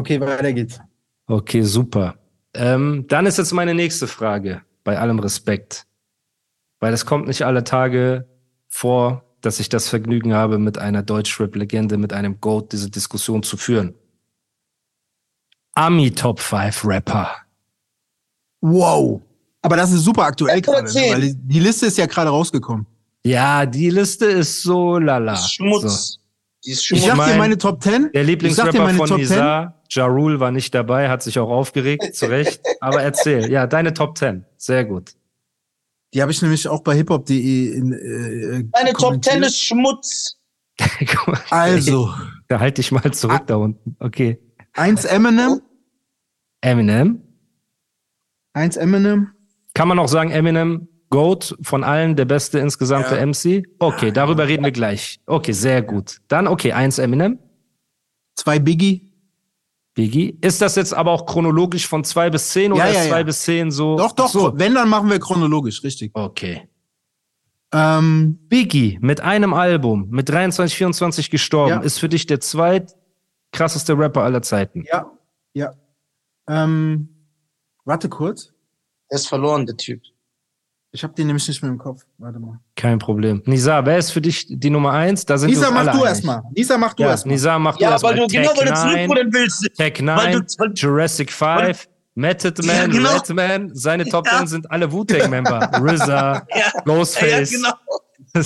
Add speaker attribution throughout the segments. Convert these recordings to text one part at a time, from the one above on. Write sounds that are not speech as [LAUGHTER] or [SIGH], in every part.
Speaker 1: Okay, weiter geht's.
Speaker 2: Okay, super. Ähm, dann ist jetzt meine nächste Frage, bei allem Respekt. Weil es kommt nicht alle Tage vor, dass ich das Vergnügen habe, mit einer Deutschrap-Legende, mit einem Goat diese Diskussion zu führen. Ami Top 5 Rapper.
Speaker 1: Wow. Aber das ist super aktuell gerade, ne? weil die Liste ist ja gerade rausgekommen.
Speaker 2: Ja, die Liste ist so lala.
Speaker 3: Schmutz.
Speaker 2: So.
Speaker 3: Die ist
Speaker 1: Ich
Speaker 3: Schmutz.
Speaker 1: sag dir
Speaker 2: mein-
Speaker 1: meine Top 10.
Speaker 2: Der
Speaker 1: Ich dir
Speaker 2: Lieblingsrapper
Speaker 1: meine
Speaker 2: von
Speaker 1: Top 10.
Speaker 2: Nizar, Ja Rule war nicht dabei, hat sich auch aufgeregt, zu Recht. Aber erzähl, ja, deine Top 10. Sehr gut.
Speaker 1: Die habe ich nämlich auch bei hiphop.de in äh,
Speaker 3: Deine Top
Speaker 1: kommentiert.
Speaker 3: 10 ist Schmutz. [LAUGHS]
Speaker 1: Also, [LAUGHS]
Speaker 2: da halt dich mal zurück da unten. Okay.
Speaker 1: eins Eminem,
Speaker 2: Eminem.
Speaker 1: eins Eminem,
Speaker 2: Kann man auch sagen, Eminem, Goat von allen, der beste insgesamt
Speaker 1: Ja.
Speaker 2: für MC? Okay, darüber reden wir gleich. Okay, sehr gut. Dann, okay, eins Eminem.
Speaker 1: zwei Biggie.
Speaker 2: Biggie. Ist das jetzt aber auch chronologisch von zwei bis zehn oder
Speaker 1: Ja,
Speaker 2: ist
Speaker 1: ja,
Speaker 2: zwei bis zehn so?
Speaker 1: Doch, doch,
Speaker 2: So.
Speaker 1: wenn, dann machen wir chronologisch, richtig.
Speaker 2: Okay.
Speaker 1: Ähm,
Speaker 2: Biggie mit einem Album, mit 23, 24 gestorben,
Speaker 1: Ja.
Speaker 2: ist für dich der zweit krasseste Rapper aller Zeiten.
Speaker 1: ja, ja. Ähm, warte kurz.
Speaker 3: Er ist verloren, der Typ.
Speaker 1: Ich habe den nämlich nicht mehr im Kopf. Warte mal.
Speaker 2: Kein Problem. Nisa, wer ist für dich die Nummer eins? Da sind
Speaker 1: Nisa, mach
Speaker 2: alle
Speaker 1: du erstmal. Nisa, mach du
Speaker 2: Ja,
Speaker 1: erstmal.
Speaker 2: Nisa, mach du
Speaker 3: Ja,
Speaker 2: erst
Speaker 3: weil
Speaker 2: mal.
Speaker 3: du, genau, weil du
Speaker 2: Tech 9,
Speaker 3: zurückrudern willst.
Speaker 2: Tech
Speaker 3: Weil
Speaker 2: 9,
Speaker 3: du, weil,
Speaker 2: Jurassic 5, Method
Speaker 3: Ja,
Speaker 2: Man,
Speaker 3: genau.
Speaker 2: Redman, seine Top
Speaker 3: Ja.
Speaker 2: 10 sind alle Wu-Tang-Member. RZA,
Speaker 3: ja, [LAUGHS] ja,
Speaker 2: Ghostface.
Speaker 3: genau.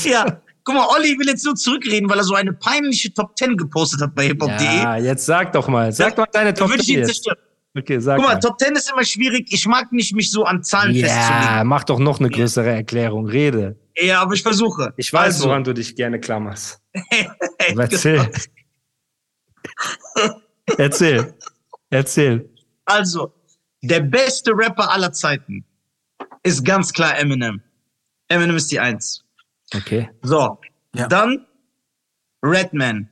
Speaker 3: Ja, guck mal, Olli will jetzt nur zurückreden, weil er so eine peinliche Top 10 gepostet hat bei hiphop.de.
Speaker 2: Ja, jetzt sag doch mal. Sag doch deine
Speaker 3: Da
Speaker 2: Top
Speaker 3: würde ich
Speaker 2: 10
Speaker 3: ihn
Speaker 2: jetzt.
Speaker 3: zerstören.
Speaker 2: Okay, sag
Speaker 3: Guck mal,
Speaker 2: mal.
Speaker 3: Top 10 ist immer schwierig. Ich mag nicht, mich so an Zahlen festzulegen.
Speaker 2: Ja, mach doch noch eine größere Erklärung. Rede.
Speaker 3: Ja, aber ich versuche.
Speaker 2: Ich weiß,
Speaker 3: also,
Speaker 2: woran du dich gerne klammerst. Aber [LAUGHS] Erzähl. Erzähl. Erzähl.
Speaker 3: Also, der beste Rapper aller Zeiten ist ganz klar Eminem. Eminem ist die Eins.
Speaker 2: Okay.
Speaker 3: So,
Speaker 1: Ja.
Speaker 3: dann Redman.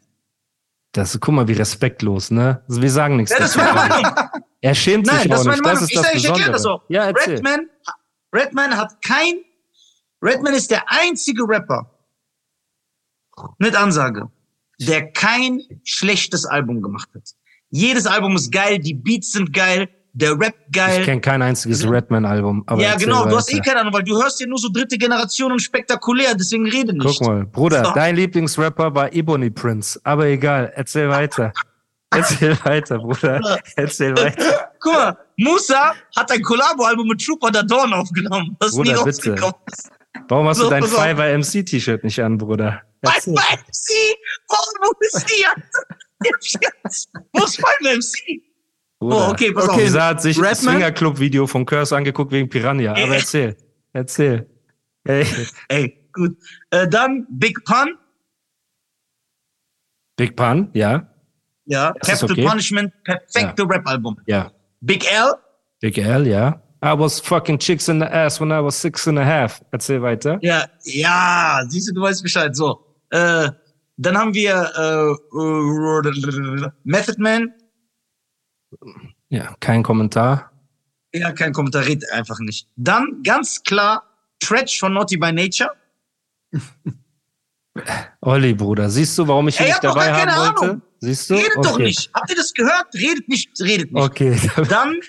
Speaker 2: Das, guck mal, wie respektlos, ne? Wir sagen nichts
Speaker 3: Ja, das
Speaker 2: dazu.
Speaker 3: meine Meinung.
Speaker 2: Er schämt
Speaker 3: Nein,
Speaker 2: sich
Speaker 3: das ist meine. Meinung.
Speaker 2: Das ist
Speaker 3: Ich,
Speaker 2: das
Speaker 3: ich erkläre das auch.
Speaker 2: Ja, erzähl.
Speaker 3: Redman, Redman hat kein, Redman ist der einzige Rapper mit Ansage, der kein schlechtes Album gemacht hat. Jedes Album ist geil, die Beats sind geil, der Rap
Speaker 2: Ich
Speaker 3: geil.
Speaker 2: kenne kein einziges Redman-Album. aber
Speaker 3: ja, genau, du hast eh keine Ahnung, weil du hörst ja nur so dritte Generation und spektakulär, deswegen rede nicht.
Speaker 2: Guck mal, Bruder,
Speaker 3: So.
Speaker 2: dein Lieblingsrapper war Ebony Prince. Aber egal, erzähl weiter. [LAUGHS] Erzähl weiter, Bruder. Erzähl weiter.
Speaker 3: Guck mal, Musa hat ein Collabo-Album mit Trooper da Dawn aufgenommen, das nie
Speaker 2: Bruder, bitte.
Speaker 3: rausgekommen ist.
Speaker 2: Warum hast
Speaker 3: So,
Speaker 2: du dein
Speaker 3: auf.
Speaker 2: Fiverr MC-T-Shirt nicht an, Bruder? Erzähl.
Speaker 3: MC! Warum, wo ist die jetzt? Wo ist mein MC?
Speaker 2: Bruder.
Speaker 3: Oh, okay, pass
Speaker 1: Okay.
Speaker 3: auf.
Speaker 2: Lisa hat sich das
Speaker 1: Redman?
Speaker 2: Swingerclub-Video von Curse angeguckt wegen Piranha. Aber
Speaker 3: Äh.
Speaker 2: erzähl. Erzähl. Ey,
Speaker 3: Ey, gut. Äh, dann Big Pun.
Speaker 2: Big Pun, ja.
Speaker 3: Ja. Capital
Speaker 2: okay.
Speaker 3: Punishment, perfekte Rap-Album.
Speaker 2: Ja.
Speaker 3: Big L.
Speaker 2: Big L, ja. I was fucking chicks in the ass when I was six and a half. Erzähl weiter.
Speaker 3: Ja, ja, siehst du, du weißt Bescheid. So. Äh, dann haben wir äh, Method Man.
Speaker 2: Ja, kein Kommentar.
Speaker 3: Ja, kein Kommentar, red einfach nicht. Dann ganz klar Tretch von Naughty by Nature. [LAUGHS]
Speaker 2: Olli, Bruder, siehst du, warum ich ihn
Speaker 3: Ey,
Speaker 2: nicht dabei haben
Speaker 3: keine
Speaker 2: wollte?
Speaker 3: Ahnung.
Speaker 2: Siehst du?
Speaker 3: Redet doch
Speaker 2: Okay.
Speaker 3: nicht. Habt ihr das gehört? Redet nicht, redet nicht.
Speaker 2: Okay. [LAUGHS]
Speaker 3: Dann.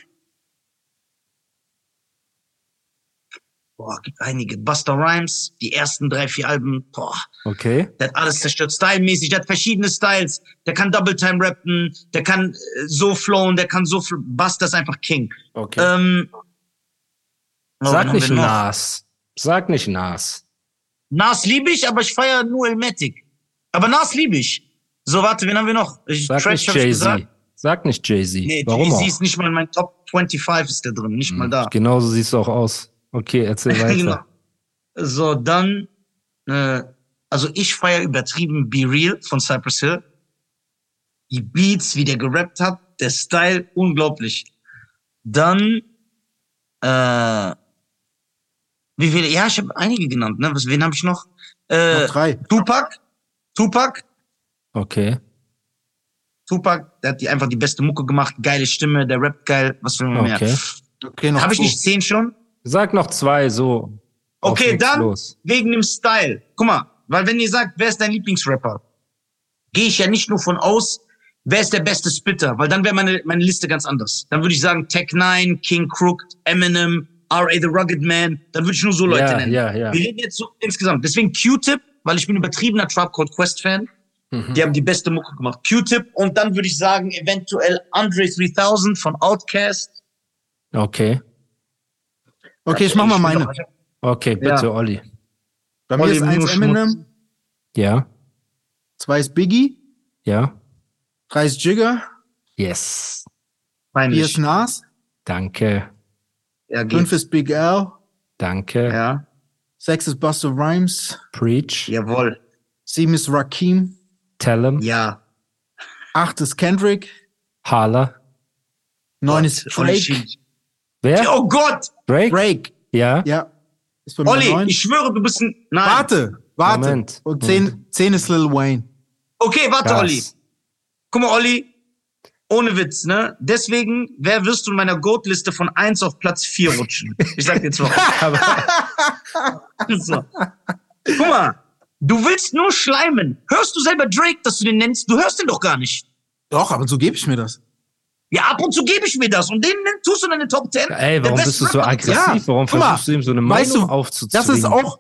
Speaker 3: Boah, gibt einige. Buster Rhymes, die ersten drei, vier Alben. Boah,
Speaker 2: Okay.
Speaker 3: der hat alles zerstört. Stylmäßig, der hat verschiedene Styles. Der kann Double Time rappen, der kann äh, so flowen, der kann so fl Buster ist einfach King.
Speaker 2: Okay.
Speaker 3: Ähm, oh,
Speaker 2: Sag nicht? Nas. Sag nicht Nas.
Speaker 3: Nas liebe ich, aber ich feiere nur Elmatic. Aber Nas liebe ich. So, warte, wen haben wir noch? Ich,
Speaker 2: Sag
Speaker 3: Trash
Speaker 2: nicht
Speaker 3: hab ich
Speaker 2: Jay-Z.
Speaker 3: gesagt.
Speaker 2: Sag nicht Jay-Z.
Speaker 3: Nee,
Speaker 2: Warum
Speaker 3: Jay-Z
Speaker 2: auch?
Speaker 3: ist nicht mal in meinen Top 25 ist der drin, nicht mal da.
Speaker 2: Genauso siehst du auch aus. Okay, erzähl [LAUGHS] weiter.
Speaker 3: genau. So, dann, äh, also ich feiere übertrieben Be Real von Cypress Hill. Die Beats, wie der gerappt hat, der Style, unglaublich. Dann, äh, wie viele? Ja, ich habe einige genannt. Ne? Was, wen habe ich noch? Äh,
Speaker 1: Noch drei.
Speaker 3: Tupac. Tupac.
Speaker 2: Okay.
Speaker 3: Tupac, der hat die einfach die beste Mucke gemacht, geile Stimme, der rappt geil, was will man mehr?
Speaker 2: Okay.
Speaker 1: Okay, noch
Speaker 3: Habe ich nicht zehn schon?
Speaker 2: Sag noch zwei, so.
Speaker 3: Okay, dann
Speaker 2: Los.
Speaker 3: wegen dem Style. Guck mal, weil wenn ihr sagt, wer ist dein Lieblingsrapper, gehe ich ja nicht nur von aus, wer ist der beste Spitter, weil dann wäre meine, meine Liste ganz anders. Dann würde ich sagen Tech 9, King Crook, Eminem, R.A. The Rugged Man, dann würde ich nur so Leute
Speaker 2: Ja,
Speaker 3: nennen.
Speaker 2: ja, ja.
Speaker 3: Wir reden jetzt so insgesamt. Deswegen Q-Tip, weil ich bin übertriebener Trap Code Quest Fan.
Speaker 2: Mhm.
Speaker 3: Die haben die beste Mucke gemacht. Q-Tip und dann würde ich sagen eventuell Andre 3000 von Outkast.
Speaker 2: Okay.
Speaker 1: Okay, ich mach mal meine.
Speaker 2: Okay, bitte,
Speaker 3: Ja.
Speaker 2: Olli.
Speaker 1: Bei mir
Speaker 3: Olli,
Speaker 1: ist eins
Speaker 3: Schmutz.
Speaker 1: Eminem,
Speaker 2: Ja,
Speaker 1: zwei ist Biggie,
Speaker 2: ja.
Speaker 1: drei ist Jigger,
Speaker 2: Yes.
Speaker 1: vier
Speaker 3: Peinlich.
Speaker 1: ist Nas,
Speaker 2: Danke.
Speaker 3: Ja, geht.
Speaker 1: fünf ist Big L,
Speaker 2: Danke.
Speaker 3: Ja,
Speaker 1: sechs ist Buster Rhymes,
Speaker 2: Preach.
Speaker 3: jawohl.
Speaker 1: sieben ist Rakim,
Speaker 2: Tell him.
Speaker 3: Ja.
Speaker 1: acht ist Kendrick,
Speaker 2: Holla.
Speaker 1: neun ist Drake.
Speaker 2: Wer?
Speaker 3: Oh Gott!
Speaker 2: Drake?
Speaker 1: Drake,
Speaker 2: Ja.
Speaker 1: ja, ist bei
Speaker 3: Olli, ich schwöre, du bist ein. Nein.
Speaker 1: Warte, warte.
Speaker 2: Moment.
Speaker 1: Und zehn, zehn ist Lil Wayne.
Speaker 3: Okay, warte,
Speaker 2: Krass.
Speaker 3: Olli. Guck mal, Olli. Ohne Witz, ne? Deswegen, wer wirst du in meiner Goat-Liste von 1 auf Platz 4 rutschen? Ich sag dir jetzt warum. [LAUGHS] So. Guck mal, du willst nur schleimen. Hörst du selber Drake, dass du den nennst? Du hörst den doch gar nicht.
Speaker 1: Doch, aber so gebe ich mir das.
Speaker 3: Ja, ab und zu gebe ich mir das. Und den tust du in deine Top 10.
Speaker 2: ey,
Speaker 3: Der
Speaker 2: warum bist du so aggressiv?
Speaker 1: Ja,
Speaker 2: Warum
Speaker 1: guck mal,
Speaker 2: versuchst du ihm so eine
Speaker 1: weißt
Speaker 2: Meinung
Speaker 1: du,
Speaker 2: aufzuzwingen?
Speaker 1: Das ist auch,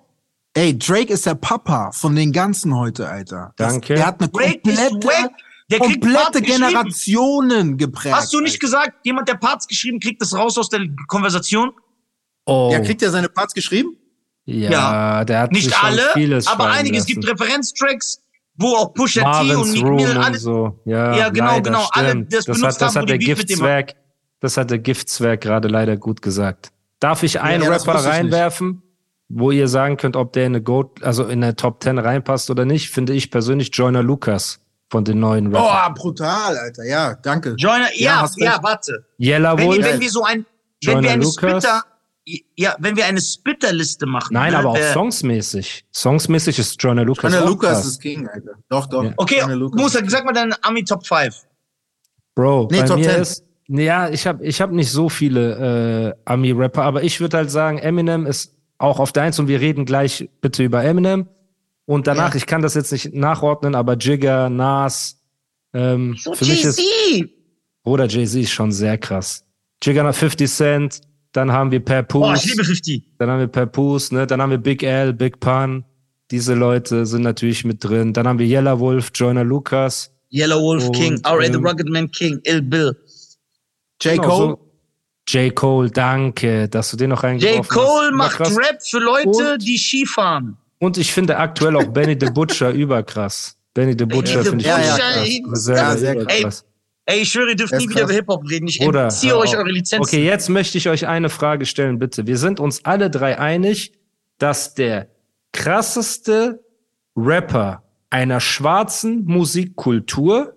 Speaker 1: ey, Drake ist der Papa von den ganzen heute, Alter. Das,
Speaker 2: Danke.
Speaker 1: Der hat eine
Speaker 3: Drake
Speaker 1: komplette.
Speaker 3: Der
Speaker 1: komplette. Generationen geprägt.
Speaker 3: Hast du nicht gesagt, jemand, der Parts geschrieben, kriegt das raus aus der Konversation?
Speaker 2: Oh.
Speaker 1: Ja, kriegt er seine Parts geschrieben?
Speaker 2: Ja,
Speaker 3: Ja.
Speaker 2: der hat sich
Speaker 3: Nicht
Speaker 2: schon
Speaker 3: alle,
Speaker 2: vieles
Speaker 3: aber einige. Es gibt Referenztracks, wo auch Pusha T und Meek
Speaker 2: Room
Speaker 3: Mill
Speaker 2: und
Speaker 3: alle.
Speaker 2: so. Ja,
Speaker 3: Ja, genau,
Speaker 2: leider,
Speaker 3: genau. Alle das
Speaker 2: das
Speaker 3: benutzt
Speaker 2: hat, das
Speaker 3: haben,
Speaker 2: hat der Giftzwerg, das hat der Giftzwerg gerade leider gut gesagt. Darf ich einen
Speaker 1: ja,
Speaker 2: Rapper reinwerfen, wo ihr sagen könnt, ob der in eine Goat, also in eine Top 10 reinpasst oder nicht? Finde ich persönlich Joyner Lucas von den neuen Rappern.
Speaker 1: Oh, brutal, Alter. Ja, danke.
Speaker 3: Joiner,
Speaker 1: Ja,
Speaker 3: ja, ja, warte.
Speaker 2: Yellow
Speaker 3: Wenn, wenn wir so ein, wenn
Speaker 2: Joyner
Speaker 3: wir eine
Speaker 2: Lucas.
Speaker 3: Spitter, ja, wenn wir eine Spitterliste machen.
Speaker 2: Nein,
Speaker 3: ne,
Speaker 2: aber auch
Speaker 3: äh,
Speaker 2: songsmäßig. Songsmäßig ist Joyner Lucas.
Speaker 1: Johnny
Speaker 2: auch
Speaker 1: Lucas ist King, Alter. Doch, doch.
Speaker 2: Ja.
Speaker 3: Okay, Musa, sag mal deine Ami Top 5.
Speaker 2: Bro,
Speaker 1: Nee,
Speaker 2: bei
Speaker 1: Top
Speaker 2: mir
Speaker 1: 10.
Speaker 2: ist, ja, ich habe ich hab nicht so viele äh, Ami-Rapper, aber ich würde halt sagen, Eminem ist auch auf der Eins und wir reden gleich bitte über Eminem. Und danach,
Speaker 1: Ja.
Speaker 2: ich kann das jetzt nicht nachordnen, aber Jigger, Nas, ähm, für mich ist,
Speaker 3: Jay-Z.
Speaker 2: Bruder Jay-Z ist schon sehr krass. Jigger nach 50 Cent, dann haben wir Papoose,
Speaker 3: ich liebe 50.
Speaker 2: dann haben wir Papoose, ne, dann haben wir Big L, Big Pun. Diese Leute sind natürlich mit drin. Dann haben wir Yellow Wolf, Joyner Lucas.
Speaker 3: Yellow Wolf
Speaker 2: Und,
Speaker 3: King, R.A. The
Speaker 2: ähm,
Speaker 3: Rugged Man King, Ill Bill.
Speaker 1: J.
Speaker 2: Genau,
Speaker 1: Cole.
Speaker 2: so- J. Cole, danke, dass du den noch reingeworfen
Speaker 3: J. Cole
Speaker 2: hast.
Speaker 3: macht
Speaker 2: krass.
Speaker 3: Rap für Leute,
Speaker 2: Und-
Speaker 3: die Ski fahren.
Speaker 2: Und ich finde aktuell auch Benny the Butcher [LAUGHS] überkrass. Benny the Butcher finde ich
Speaker 1: Ja,
Speaker 2: auch
Speaker 1: ja,
Speaker 2: krass.
Speaker 3: ey,
Speaker 2: Sehr,
Speaker 1: ja,
Speaker 2: sehr,
Speaker 1: sehr krass.
Speaker 2: krass.
Speaker 3: Ey, ich schwöre, ihr dürft nie wieder über Hip-Hop reden. Ich
Speaker 2: Bruder,
Speaker 3: entziehe euch eure Lizenz.
Speaker 2: Okay, jetzt möchte ich euch eine Frage stellen, bitte. Wir sind uns alle drei einig, dass der krasseste Rapper einer schwarzen Musikkultur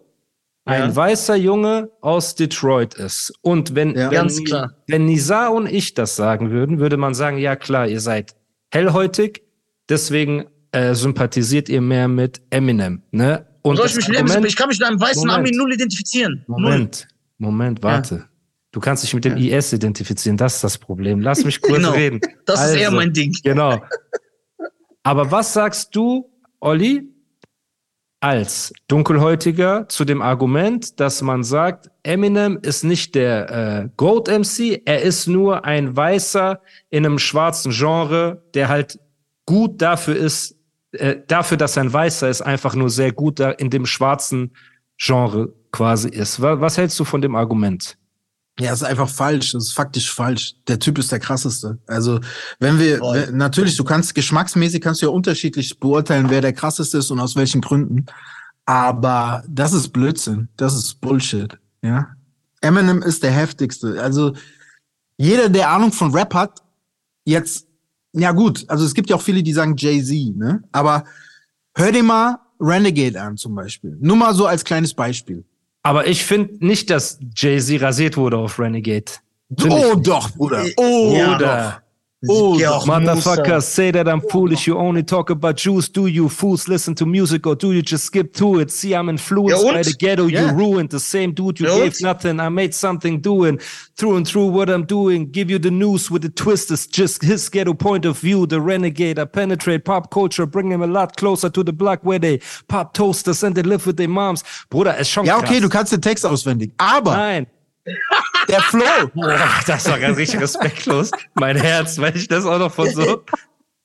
Speaker 2: ein
Speaker 3: Ja.
Speaker 2: weißer Junge aus Detroit ist. Und wenn,
Speaker 1: Ja.
Speaker 2: wenn,
Speaker 3: Ganz klar.
Speaker 2: wenn Nizar und ich das sagen würden, würde man sagen, ja klar, ihr seid hellhäutig, deswegen äh, sympathisiert ihr mehr mit Eminem. Ne? Und
Speaker 3: Soll ich, mich?
Speaker 2: Argument-
Speaker 3: ich kann mich mit einem weißen
Speaker 2: Moment.
Speaker 3: Ami null identifizieren. Null.
Speaker 2: Moment, Moment, warte. Du kannst dich mit dem IS identifizieren, das ist das Problem. Lass mich [LAUGHS] kurz
Speaker 3: Genau.
Speaker 2: reden.
Speaker 3: Das ist eher
Speaker 2: Also,
Speaker 3: mein Ding.
Speaker 2: Genau. Aber was sagst du, Olli, als Dunkelhäutiger zu dem Argument, dass man sagt, Eminem ist nicht der äh, Gold MC, er ist nur ein Weißer in einem schwarzen Genre, der halt gut dafür ist, äh, dafür, dass er ein Weißer ist, einfach nur sehr gut da in dem schwarzen Genre quasi ist. Was, was hältst du von dem Argument?
Speaker 1: Ja, ist einfach falsch. Das ist faktisch falsch. Der Typ ist der krasseste. Also, wenn wir,
Speaker 3: Voll.
Speaker 1: natürlich, du kannst geschmacksmäßig kannst du ja unterschiedlich beurteilen, wer der krasseste ist und aus welchen Gründen. Aber das ist Blödsinn. Das ist Bullshit. Ja. Eminem ist der heftigste. Also, jeder, der Ahnung von Rap hat, jetzt, ja gut, also es gibt ja auch viele, die sagen Jay-Z, ne? Aber hör dir mal Renegade an zum Beispiel. Nur mal so als kleines Beispiel.
Speaker 2: Aber ich finde nicht, dass Jay-Z rasiert wurde auf Renegade. Find
Speaker 1: Oh doch, Bruder. Oh,
Speaker 3: Ja,
Speaker 2: Bruder.
Speaker 1: Oh, doch.
Speaker 2: Motherfuckers say that I'm foolish. You only talk about Jews. Do you fools listen to music or do you just skip to it? See, I'm influenced by the ghetto
Speaker 1: Ja.
Speaker 2: you ruined. The same dude you gave
Speaker 3: und?
Speaker 2: nothing. I made something doing through and through what I'm doing. Give you the news with the twist. It's just his ghetto point of view. The renegade. I penetrate pop culture, bring him a lot closer to the block where they pop toasters and they live with their moms. Bruder, ist schon
Speaker 1: Ja,
Speaker 2: krass.
Speaker 1: okay, du kannst den Text auswendig. Aber
Speaker 2: Nein. [LAUGHS]
Speaker 1: der Flow.
Speaker 2: Boah, das war ganz richtig respektlos. Mein Herz, weil ich das auch noch von so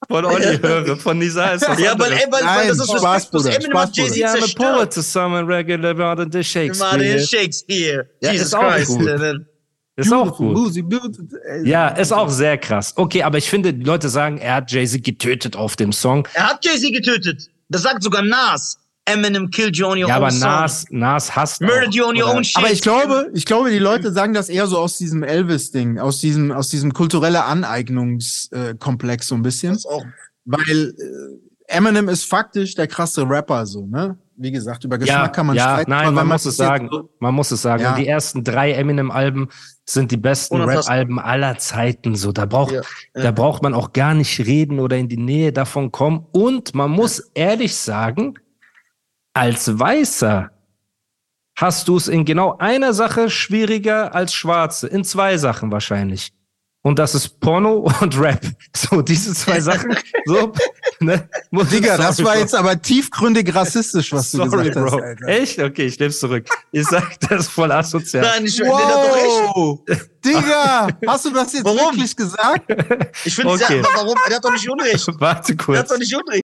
Speaker 2: von Olli höre. Von Nisa ist das
Speaker 3: Ja, aber ey, weil, weil
Speaker 1: Nein,
Speaker 3: das ist
Speaker 1: Spaß,
Speaker 3: respektlos.
Speaker 1: Bruder,
Speaker 3: Eminem
Speaker 1: Spaß,
Speaker 3: Jay-Z
Speaker 2: Ja,
Speaker 3: zerstört.
Speaker 2: poet to summon regular rather than Shakespeare.
Speaker 3: Shakespeare.
Speaker 2: Ja,
Speaker 3: Jesus
Speaker 2: ist auch
Speaker 3: Christ.
Speaker 2: gut. Ist auch gut. Ja, ist auch sehr krass. Okay, aber ich finde, die Leute sagen, er hat Jay-Z getötet auf dem Song.
Speaker 3: Er hat Jay-Z getötet. Das sagt sogar Nas. Eminem killed you on your
Speaker 2: Ja,
Speaker 3: own
Speaker 2: aber
Speaker 3: song.
Speaker 2: Nas, Nas hasst
Speaker 3: Murdered
Speaker 2: auch,
Speaker 3: you on your
Speaker 2: oder?
Speaker 3: own shit.
Speaker 1: Aber ich glaube, ich glaube, die Leute sagen das eher so aus diesem Elvis-Ding, aus diesem, aus diesem kulturelle Aneignungskomplex so ein bisschen.
Speaker 3: Das auch.
Speaker 1: Weil äh, Eminem ist faktisch der krasse Rapper, so, ne? Wie gesagt, über Geschmack
Speaker 2: Ja,
Speaker 1: kann man
Speaker 2: ja,
Speaker 1: streiten.
Speaker 2: nein, man
Speaker 1: wenn
Speaker 2: muss es sagen.
Speaker 1: so-
Speaker 2: Man muss es sagen.
Speaker 1: Ja.
Speaker 2: Die ersten drei Eminem-Alben sind die besten. Rap-Alben aller Zeiten. So, da braucht,
Speaker 3: Ja, ja.
Speaker 2: da braucht man auch gar nicht reden oder in die Nähe davon kommen. Und man muss ehrlich sagen, als Weißer hast du es in genau einer Sache schwieriger als Schwarze. In zwei Sachen wahrscheinlich. Und das ist Porno [LAUGHS] und Rap. So, diese zwei Sachen. So, ne?
Speaker 1: Digga, das war
Speaker 2: Bro.
Speaker 1: jetzt aber tiefgründig rassistisch, was du
Speaker 2: Sorry,
Speaker 1: gesagt hast.
Speaker 2: Bro.
Speaker 1: Alter.
Speaker 2: Echt? Okay, ich nehm's zurück. Ich sag, das ist voll asozial.
Speaker 3: Nein, ich, wow. hat doch recht.
Speaker 1: Wow! Digga, hast du das jetzt
Speaker 3: Warum?
Speaker 1: wirklich gesagt?
Speaker 3: Ich finde,
Speaker 2: Okay.
Speaker 3: warum? Der hat doch nicht Unrecht. [LAUGHS]
Speaker 2: Warte
Speaker 3: Der hat
Speaker 2: kurz.
Speaker 3: doch nicht Unrecht.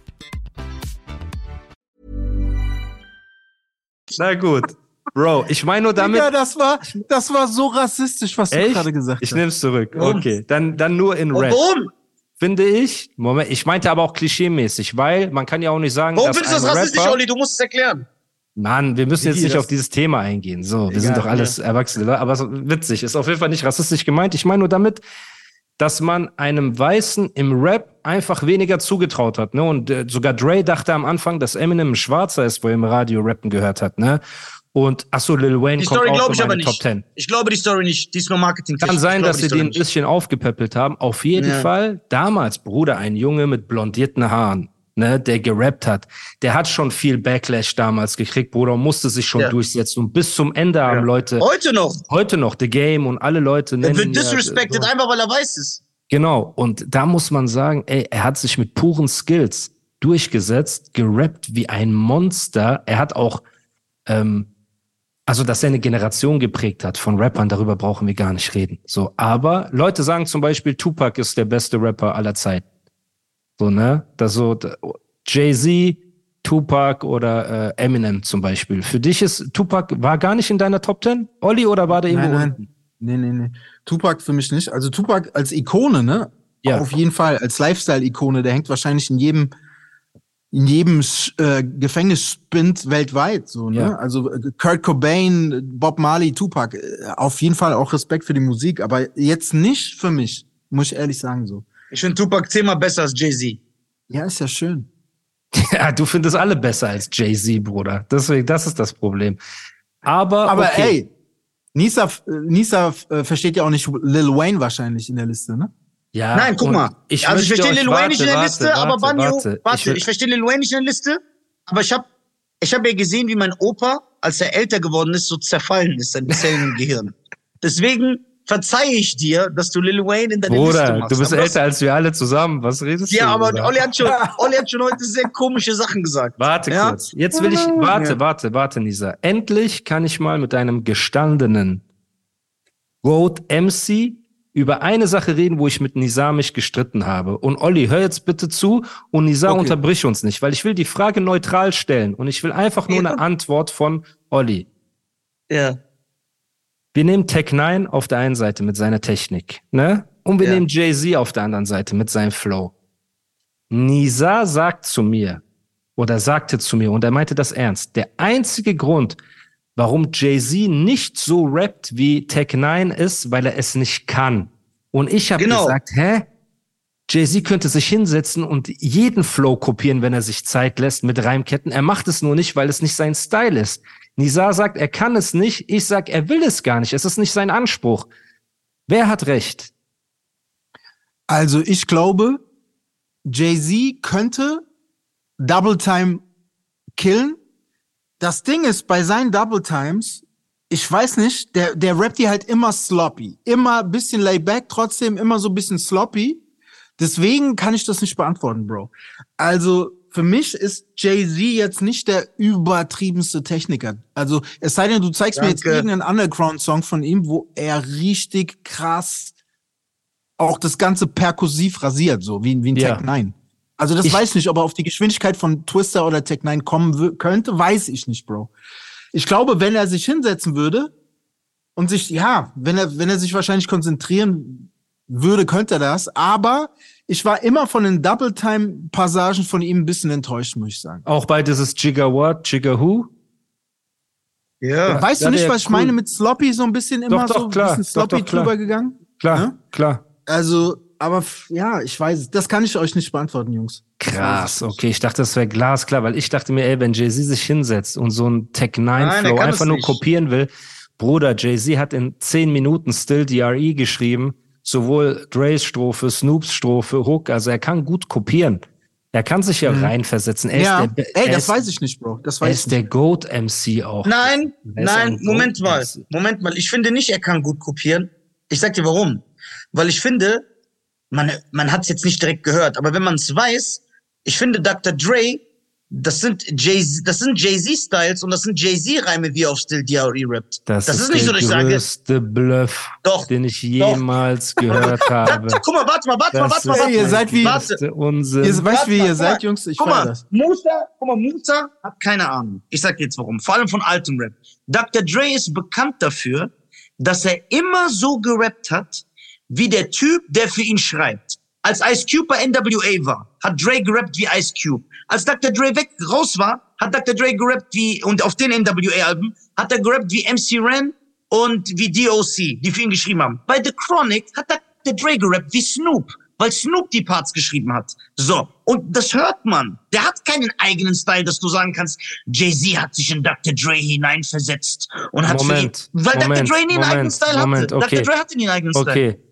Speaker 2: Na gut. Bro, ich meine nur damit.
Speaker 1: Digga, das war, das war so rassistisch, was du
Speaker 2: Echt?
Speaker 1: gerade gesagt
Speaker 2: Ich
Speaker 1: hast.
Speaker 2: nehm's zurück. Okay, dann, dann nur in Rap.
Speaker 3: warum?
Speaker 2: Finde ich. Moment, ich meinte aber auch klischeemäßig, weil man kann ja auch nicht sagen,
Speaker 3: Warum findest du das rassistisch,
Speaker 2: Rapper,
Speaker 3: Olli? Du musst es erklären.
Speaker 2: Mann, wir müssen jetzt nicht auf dieses Thema eingehen. So, wir
Speaker 1: Egal,
Speaker 2: sind doch alles Erwachsene, Leute, aber es witzig. Ist auf jeden Fall nicht rassistisch gemeint. Ich meine nur damit, dass man einem Weißen im Rap einfach weniger zugetraut hat. Ne? Und äh, sogar Dre dachte am Anfang, dass Eminem ein Schwarzer ist, wo er im Radio rappen gehört hat. Ne? Und achso, Lil Wayne
Speaker 3: Die
Speaker 2: kommt
Speaker 3: Story
Speaker 2: auch
Speaker 3: glaube
Speaker 2: in meine
Speaker 3: nicht.
Speaker 2: Top 10.
Speaker 3: Ich glaube die Story nicht. Die ist nur marketing
Speaker 2: Kann sein, dass sie den ein bisschen aufgepäppelt haben. Auf jeden
Speaker 3: Ja.
Speaker 2: Fall, damals, Bruder, ein Junge mit blondierten Haaren, ne, der gerappt hat, der hat schon viel Backlash damals gekriegt, Bruder, und musste sich schon
Speaker 3: Ja.
Speaker 2: durchsetzen. Und bis zum Ende haben Leute,
Speaker 3: Heute noch.
Speaker 2: heute noch The Game und alle Leute
Speaker 3: Er
Speaker 2: nennen
Speaker 3: wird
Speaker 2: ihn ja,
Speaker 3: disrespected,
Speaker 2: so.
Speaker 3: einfach weil er weiß ist.
Speaker 2: Genau. Und da muss man sagen, ey, er hat sich mit puren Skills durchgesetzt, gerappt wie ein Monster. Er hat auch, ähm, also dass er eine Generation geprägt hat von Rappern, darüber brauchen wir gar nicht reden. So, aber Leute sagen zum Beispiel, Tupac ist der beste Rapper aller Zeiten. So, ne? Das so, Jay-Z, Tupac oder äh, Eminem zum Beispiel. Für dich ist Tupac war gar nicht in deiner Top 10? Olli oder war der irgendwo
Speaker 1: Nein,
Speaker 2: unten?
Speaker 1: nein. Nee, nee, nee. Tupac für mich nicht. Also Tupac als Ikone, ne?
Speaker 2: Ja.
Speaker 1: Auf jeden Fall. Als Lifestyle-Ikone. Der hängt wahrscheinlich in jedem, in jedem äh, Gefängnisspind weltweit. So, ne?
Speaker 2: Ja.
Speaker 1: Also äh, Kurt Cobain, Bob Marley, Tupac. äh, Auf jeden Fall auch Respekt für die Musik. Aber jetzt nicht für mich. Muss ich ehrlich sagen so.
Speaker 3: Ich finde Tupac zehnmal besser als Jay-Z.
Speaker 1: Ja, ist ja schön. [LAUGHS]
Speaker 2: Ja, du findest alle besser als Jay-Z, Bruder. Deswegen, das ist das Problem. Aber,
Speaker 1: Aber
Speaker 2: okay.
Speaker 1: ey, Nisa, Nisa äh, versteht ja auch nicht Lil Wayne wahrscheinlich in der Liste, ne?
Speaker 2: ja,
Speaker 3: Nein, guck mal. also ich verstehe Lil Wayne nicht in der
Speaker 2: warte,
Speaker 3: Liste,
Speaker 2: warte,
Speaker 3: aber Banjo,
Speaker 2: warte.
Speaker 3: warte,
Speaker 2: Ich
Speaker 3: ich, verstehe Lil Wayne nicht in der Liste, aber ich habe ich hab ja gesehen, wie mein Opa, als er älter geworden ist, so zerfallen ist, seine Zellen im Gehirn. [LAUGHS] Deswegen verzeihe ich dir, dass du Lil Wayne in deine Liste
Speaker 2: Bruder,
Speaker 3: machst.
Speaker 2: du bist
Speaker 3: aber
Speaker 2: älter als wir alle zusammen. Was redest
Speaker 3: Ja,
Speaker 2: du?
Speaker 3: aber
Speaker 2: Bruder?
Speaker 3: Olli hat, schon, [LAUGHS] Olli hat schon heute sehr komische Sachen gesagt.
Speaker 2: Warte
Speaker 3: Ja?
Speaker 2: kurz. Jetzt will ich, warte,
Speaker 3: Ja.
Speaker 2: warte, warte, Nisa. Endlich kann ich mal mit einem gestandenen Road MC über eine Sache reden, wo ich mit Nisa mich gestritten habe. Und Olli, hör jetzt bitte zu und Nisa
Speaker 1: Okay.
Speaker 2: unterbrich uns nicht, weil ich will die Frage neutral stellen und ich will einfach nur
Speaker 3: Ja.
Speaker 2: eine Antwort von Olli.
Speaker 3: Ja.
Speaker 2: Wir nehmen Tech 9 auf der einen Seite mit seiner Technik, ne? Und wir
Speaker 3: Ja.
Speaker 2: nehmen Jay-Z auf der anderen Seite mit seinem Flow. Nisa sagt zu mir, oder sagte zu mir, und er meinte das ernst, der einzige Grund, warum Jay-Z nicht so rappt wie Tech 9 ist, weil er es nicht kann. Und ich habe
Speaker 3: Genau.
Speaker 2: gesagt, hä? Jay-Z könnte sich hinsetzen und jeden Flow kopieren, wenn er sich Zeit lässt mit Reimketten. Er macht es nur nicht, weil es nicht sein Style ist. Nisa sagt, er kann es nicht. Ich sag, er will es gar nicht. Es ist nicht sein Anspruch. Wer hat recht?
Speaker 1: Also ich glaube, Jay-Z könnte Double Time killen. Das Ding ist, bei seinen Double Times, ich weiß nicht, der, der rappt die halt immer sloppy. Immer bisschen layback, trotzdem immer so bisschen sloppy. Deswegen kann ich das nicht beantworten, Bro. Also für mich ist Jay-Z jetzt nicht der übertriebenste Techniker. Also es sei denn, du zeigst mir jetzt
Speaker 3: Danke.
Speaker 1: irgendeinen Underground-Song von ihm, wo er richtig krass auch das Ganze perkussiv rasiert, so wie, wie ein
Speaker 2: Ja.
Speaker 1: Tech 9. Also das
Speaker 2: Ich-
Speaker 1: weiß ich nicht, ob er auf die Geschwindigkeit von Twister oder Tech 9 kommen könnte, weiß ich nicht, Bro. Ich glaube, wenn er sich hinsetzen würde und sich, ja, wenn er, wenn er sich wahrscheinlich konzentrieren würde, könnte er das. Aber ich war immer von den Double-Time-Passagen von ihm ein bisschen enttäuscht, muss ich sagen.
Speaker 2: Auch bei dieses Jigger What, Jigger Who?
Speaker 3: Ja.
Speaker 1: weißt
Speaker 2: ja,
Speaker 1: du nicht, was ich
Speaker 2: cool.
Speaker 1: meine mit Sloppy so ein bisschen immer
Speaker 2: doch,
Speaker 1: so ein
Speaker 2: klar.
Speaker 1: bisschen
Speaker 2: Doch,
Speaker 1: Sloppy
Speaker 2: doch, klar.
Speaker 1: drüber gegangen?
Speaker 2: Klar,
Speaker 1: Ja?
Speaker 2: klar.
Speaker 1: Also, aber ja, ich weiß es. Das kann ich euch nicht beantworten, Jungs.
Speaker 2: Krass, okay. Ich dachte, das wäre glasklar, weil ich dachte mir, ey, wenn Jay-Z sich hinsetzt und so ein Tech 9
Speaker 3: Nein, er
Speaker 2: Flow
Speaker 3: kann
Speaker 2: einfach
Speaker 3: es
Speaker 2: nur
Speaker 3: nicht.
Speaker 2: kopieren will, Bruder, Jay-Z hat in 10 Minuten Still DRE geschrieben, sowohl Dre's Strophe, Snoops Strophe, Hook, also er kann gut kopieren. Er kann sich ja
Speaker 1: Mhm.
Speaker 2: reinversetzen. Er
Speaker 1: ja,
Speaker 2: der,
Speaker 1: ey,
Speaker 2: er
Speaker 1: das
Speaker 2: ist,
Speaker 1: weiß ich nicht, Bro. Das
Speaker 2: Er
Speaker 1: weiß ich
Speaker 2: ist
Speaker 1: nicht.
Speaker 2: der Goat MC auch.
Speaker 3: Nein,
Speaker 2: Er
Speaker 3: nein,
Speaker 2: ein
Speaker 3: Moment
Speaker 2: Goat
Speaker 3: mal.
Speaker 2: MC.
Speaker 3: Moment mal. Ich finde nicht, er kann gut kopieren. Ich sag dir warum. Weil ich finde, man, man hat es jetzt nicht direkt gehört, aber wenn man es weiß, ich finde Dr. Dre, das sind Jay das sind Jay-Z-Styles und das sind Jay-Z-Reime, wie er auf Still DRE rappt.
Speaker 2: Das,
Speaker 3: das
Speaker 2: ist,
Speaker 3: ist nicht
Speaker 2: der
Speaker 3: so, dass ich sage,
Speaker 2: größte Bluff,
Speaker 3: Doch,
Speaker 2: den ich jemals [LAUGHS] gehört habe.
Speaker 3: Guck mal, warte mal, warte mal,
Speaker 2: Das
Speaker 3: warte mal,
Speaker 2: ist
Speaker 3: warte
Speaker 1: Ey, ihr
Speaker 3: mal.
Speaker 1: seid wie-
Speaker 3: Warte.
Speaker 2: der Unsinn.
Speaker 1: Ihr weißt,
Speaker 3: Warte
Speaker 1: wie
Speaker 3: mal,
Speaker 1: ihr seid,
Speaker 3: mal.
Speaker 1: Jungs? Ich
Speaker 3: Guck mal,
Speaker 1: das.
Speaker 3: Musa, guck mal, Musa hat keine Ahnung. Ich sag jetzt warum. Vor allem von altem Rap. Dr. Dre ist bekannt dafür, dass er immer so gerappt hat, wie der Typ, der für ihn schreibt. Als Ice Cube bei NWA war, hat Dre gerappt wie Ice Cube. Als Dr. Dre weg raus war, hat Dr. Dre gerappt wie, und auf den NWA-Alben, hat er gerappt wie MC Ren und wie DOC, die für ihn geschrieben haben. Bei The Chronic hat Dr. Dre gerappt wie Snoop, weil Snoop die Parts geschrieben hat. So. Und das hört man. Der hat keinen eigenen Style, dass du sagen kannst, Jay-Z hat sich in Dr. Dre hineinversetzt und hat
Speaker 2: Moment,
Speaker 3: für ihn, weil
Speaker 2: Moment,
Speaker 3: Dr. Dre nie einen eigenen
Speaker 2: Moment,
Speaker 3: Style
Speaker 2: Moment,
Speaker 3: hatte.
Speaker 2: okay.
Speaker 3: Dr. Dre hatte nie einen eigenen Style.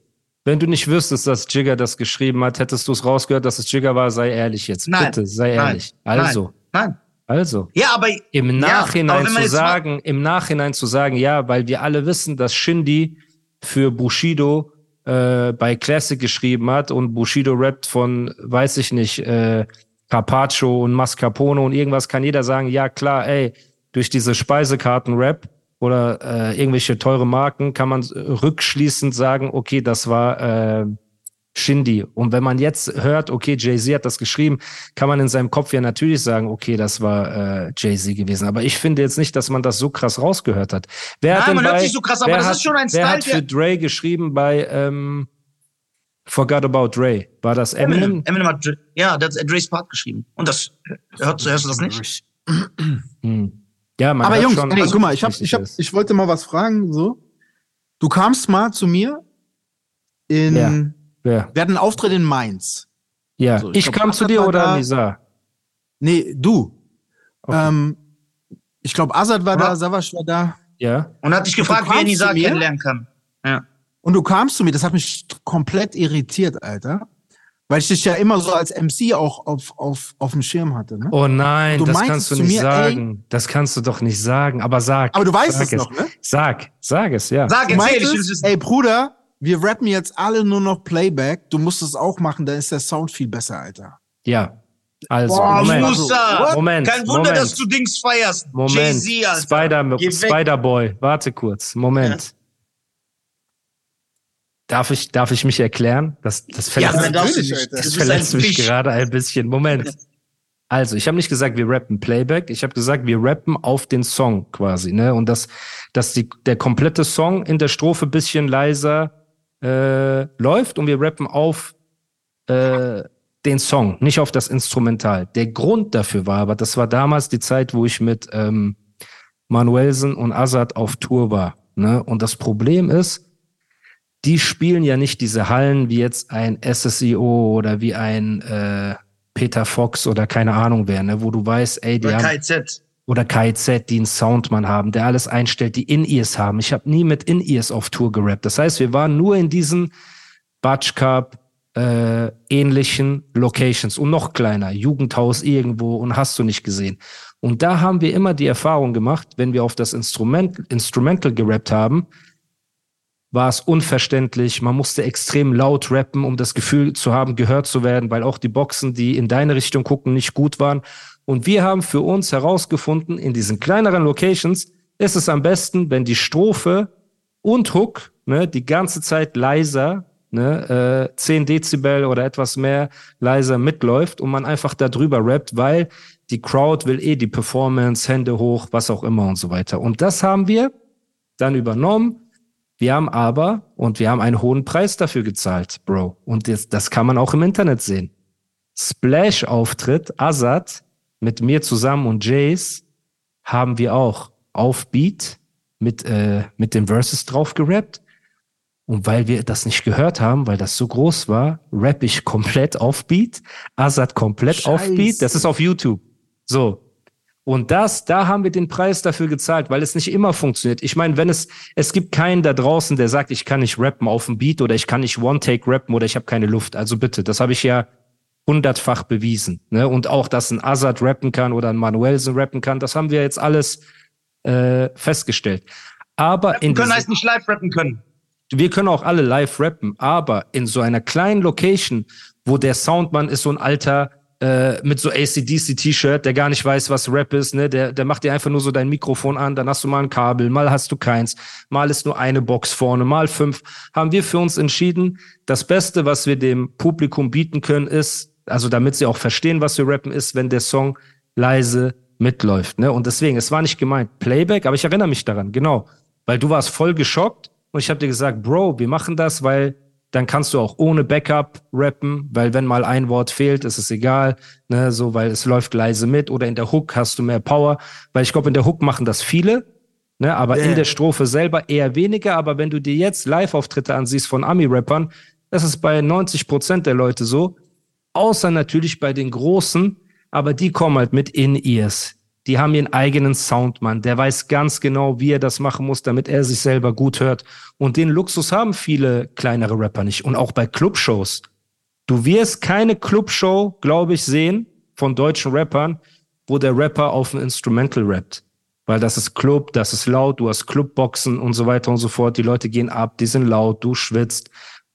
Speaker 2: Wenn du nicht wüsstest, dass Jigger das geschrieben hat, hättest du es rausgehört, dass es Jigger war, sei ehrlich jetzt.
Speaker 3: Nein,
Speaker 2: Bitte, sei
Speaker 3: nein,
Speaker 2: ehrlich. Also,
Speaker 3: Nein.
Speaker 2: also.
Speaker 3: Ja, aber
Speaker 2: Im
Speaker 3: Ja,
Speaker 2: Nachhinein
Speaker 3: aber wenn man
Speaker 2: zu
Speaker 3: jetzt mal-
Speaker 2: sagen, im Nachhinein zu sagen, ja, weil wir alle wissen, dass Shindy für Bushido äh, bei Classic geschrieben hat und Bushido rappt von, weiß ich nicht, äh, Carpaccio und Mascarpone und irgendwas kann jeder sagen, ja klar, ey, durch diese Speisekarten-Rap oder äh, irgendwelche teure Marken kann man äh, rückschließend sagen, okay, das war äh, Shindy. Und wenn man jetzt hört, okay, Jay-Z hat das geschrieben, kann man in seinem Kopf ja natürlich sagen, okay, das war äh, Jay-Z gewesen. Aber ich finde jetzt nicht, dass man das so krass rausgehört hat. Wer hat
Speaker 3: Nein,
Speaker 2: denn
Speaker 3: man
Speaker 2: bei,
Speaker 3: hört sich so krass, aber
Speaker 2: wer
Speaker 3: das
Speaker 2: hat,
Speaker 3: ist schon ein
Speaker 2: Wer
Speaker 3: Style,
Speaker 2: hat für Dre geschrieben bei ähm, Forgot About Dre? War das Eminem?
Speaker 3: Eminem, Eminem hat, ja, der hat Dre's Part geschrieben. Und das, hörst, hörst du das nicht?
Speaker 2: Hm. Ja, man
Speaker 1: Aber Jungs,
Speaker 2: schon,
Speaker 1: ey, guck mal, ich, hab, ich, hab, ich wollte mal was fragen. So, Du kamst mal zu mir in.
Speaker 2: Ja. Wer?
Speaker 1: Wir hatten einen Auftritt in Mainz.
Speaker 2: Ja,
Speaker 1: So, ich
Speaker 2: ich,
Speaker 1: glaub,
Speaker 2: kam zu dir oder
Speaker 1: da.
Speaker 2: Nisa?
Speaker 1: Nee, du.
Speaker 2: Okay.
Speaker 1: Ähm, ich glaube, Azad war
Speaker 3: Aber-
Speaker 1: da, Savasch war da.
Speaker 2: Ja.
Speaker 3: Und hat dich gefragt, wie er Nisa kennenlernen kann. Ja.
Speaker 1: Und du kamst zu mir, das hat mich komplett irritiert, Alter. Weil ich dich ja immer so als MC auch auf, auf, auf dem Schirm hatte. Ne?
Speaker 2: Oh nein,
Speaker 1: Du
Speaker 2: das kannst du nicht
Speaker 1: mir,
Speaker 2: sagen. Das kannst du doch nicht sagen. Aber sag.
Speaker 1: Aber du weißt
Speaker 2: sag
Speaker 1: es noch, ne?
Speaker 2: Sag, sag es, ja.
Speaker 3: Sag, erzähl, ich wissen.
Speaker 1: ey Bruder, wir rappen jetzt alle nur noch Playback. Du musst es auch machen, dann ist der Sound viel besser, Alter.
Speaker 2: Ja. Also,
Speaker 1: Boah,
Speaker 2: Moment.
Speaker 3: Musa,
Speaker 2: Moment,
Speaker 3: kein Wunder,
Speaker 2: Moment.
Speaker 3: dass du Dings feierst.
Speaker 2: Moment.
Speaker 3: Jay-Z, Alter.
Speaker 2: Spider. Spider-Boy, warte kurz. Moment. Darf ich, darf ich mich erklären? Das, das
Speaker 3: Ja,
Speaker 2: verletzt,
Speaker 3: nicht.
Speaker 1: Alter.
Speaker 2: das
Speaker 3: Das
Speaker 2: verletzt mich gerade ein bisschen. Moment. Also, ich habe nicht gesagt, wir rappen Playback, ich habe gesagt, wir rappen auf den Song quasi, ne? Und dass, dass die, der komplette Song in der Strophe bisschen leiser äh, läuft und wir rappen auf äh, den Song, nicht auf das Instrumental. Der Grund dafür war aber, das war damals die Zeit, wo ich mit ähm, Manuelsen und Azad auf Tour war. Ne? Und das Problem ist, die spielen ja nicht diese Hallen wie jetzt ein SSIO oder wie ein äh, Peter Fox oder keine Ahnung wer, ne? wo du weißt, ey, die
Speaker 3: Oder
Speaker 2: haben,
Speaker 3: KZ.
Speaker 2: oder KZ, die einen Soundmann haben, der alles einstellt, die In-Ears haben. Ich habe nie mit In-Ears auf Tour gerappt. Das heißt, wir waren nur in diesen Batsch Cup, äh, ähnlichen Locations und noch kleiner, Jugendhaus irgendwo und hast du nicht gesehen. Und da haben wir immer die Erfahrung gemacht, wenn wir auf das Instrument, Instrumental gerappt haben, war es unverständlich. Man musste extrem laut rappen, um das Gefühl zu haben, gehört zu werden, weil auch die Boxen, die in deine Richtung gucken, nicht gut waren. Und wir haben für uns herausgefunden, in diesen kleineren Locations ist es am besten, wenn die Strophe und Hook ne, die ganze Zeit leiser, ne, äh, 10 Dezibel oder etwas mehr leiser mitläuft und man einfach da drüber rappt, weil die Crowd will eh die Performance, Hände hoch, was auch immer und so weiter. Und das haben wir dann übernommen. Wir haben aber, und wir haben einen hohen Preis dafür gezahlt, Bro. Und jetzt, das kann man auch im Internet sehen. Splash-Auftritt, Azad, mit mir zusammen und Jace, haben wir auch auf Beat mit, äh, mit den Verses drauf gerappt. Und weil wir das nicht gehört haben, weil das so groß war, rap ich komplett auf Beat, Azad komplett auf. Beat. Das ist auf YouTube. So. Und das, da haben wir den Preis dafür gezahlt, weil es nicht immer funktioniert. Ich meine, wenn es, es gibt keinen da draußen, der sagt, ich kann nicht rappen auf dem Beat oder ich kann nicht One-Take rappen oder ich habe keine Luft. Also bitte, das habe ich ja hundertfach bewiesen. Ne? Und auch, dass ein Azad rappen kann oder ein Manuelsen rappen kann, das haben wir jetzt alles äh, festgestellt. Aber in
Speaker 3: Wir können heißt nicht live rappen können.
Speaker 2: wir können auch alle live rappen, aber in so einer kleinen Location, wo der Soundmann ist so ein alter äh, mit so ACDC-T-Shirt, der gar nicht weiß, was Rap ist, ne? Der, der macht dir einfach nur so dein Mikrofon an, dann hast du mal ein Kabel, mal hast du keins, mal ist nur eine Box vorne, mal fünf. Haben wir für uns entschieden, das Beste, was wir dem Publikum bieten können, ist, also damit sie auch verstehen, was wir rappen, ist, wenn der Song leise mitläuft. Ne? Und deswegen, es war nicht gemeint Playback, aber ich erinnere mich daran, genau. Weil du warst voll geschockt und ich habe dir gesagt, Bro, wir machen das, weil dann kannst du auch ohne Backup rappen, weil wenn mal ein Wort fehlt, ist es egal, ne, so, weil es läuft leise mit oder in der Hook hast du mehr Power, weil ich glaube, in der Hook machen das viele, ne, aber
Speaker 1: Ja.
Speaker 2: in der Strophe selber eher weniger, aber wenn du dir jetzt Live-Auftritte ansiehst von Ami-Rappern, das ist bei 90 Prozent der Leute so, außer natürlich bei den Großen, aber die kommen halt mit In-Ears. Die haben ihren eigenen Soundmann, der weiß ganz genau, wie er das machen muss, damit er sich selber gut hört. Und den Luxus haben viele kleinere Rapper nicht. Und auch bei Clubshows. Du wirst keine Clubshow, glaube ich, sehen von deutschen Rappern, wo der Rapper auf ein Instrumental rappt. Weil das ist Club, das ist laut, du hast Clubboxen und so weiter und so fort. Die Leute gehen ab, die sind laut, du schwitzt.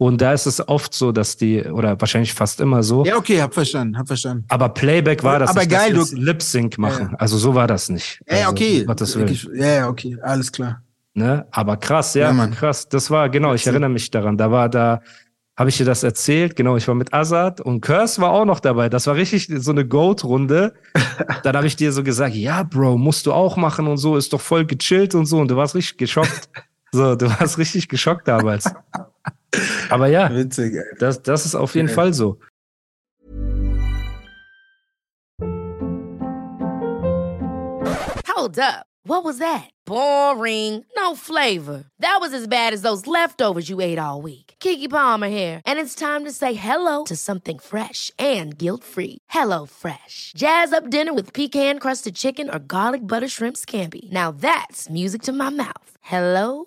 Speaker 2: Und da ist es oft so, dass die, oder wahrscheinlich fast immer so,
Speaker 1: Ja, okay, hab verstanden, hab verstanden.
Speaker 2: aber Playback war das
Speaker 1: Aber
Speaker 2: nicht,
Speaker 1: geil, du-
Speaker 2: Lip Sync machen.
Speaker 1: Ja.
Speaker 2: Also so war das nicht.
Speaker 1: Ja,
Speaker 2: also,
Speaker 1: okay.
Speaker 2: Gottes Willen.
Speaker 1: Ja, okay, alles klar.
Speaker 2: Ne? Aber krass, ja,
Speaker 1: Ja,
Speaker 2: krass. Das war, genau, ich erinnere mich daran. Da war da, habe ich dir das erzählt? Genau, ich war mit Azad und Curse war auch noch dabei. Das war richtig so eine Goat-Runde. [LAUGHS] Dann habe ich dir so gesagt, ja, Bro, musst du auch machen und so, ist doch voll gechillt und so. Und du warst richtig geschockt. [LAUGHS] so, du warst richtig geschockt damals. [LAUGHS] Aber ja,
Speaker 1: Witzig,
Speaker 2: das, das ist auf jeden
Speaker 1: Ja.
Speaker 2: Fall so.
Speaker 4: Hold up. What was that? Boring. No flavor. That was as bad as those leftovers you ate all week. Kiki Palmer here, and it's time to say hello to something fresh and guilt-free. Hello Fresh. Jazz up dinner with pecan-crusted chicken or garlic butter shrimp scampi. Now that's music to my mouth. Hello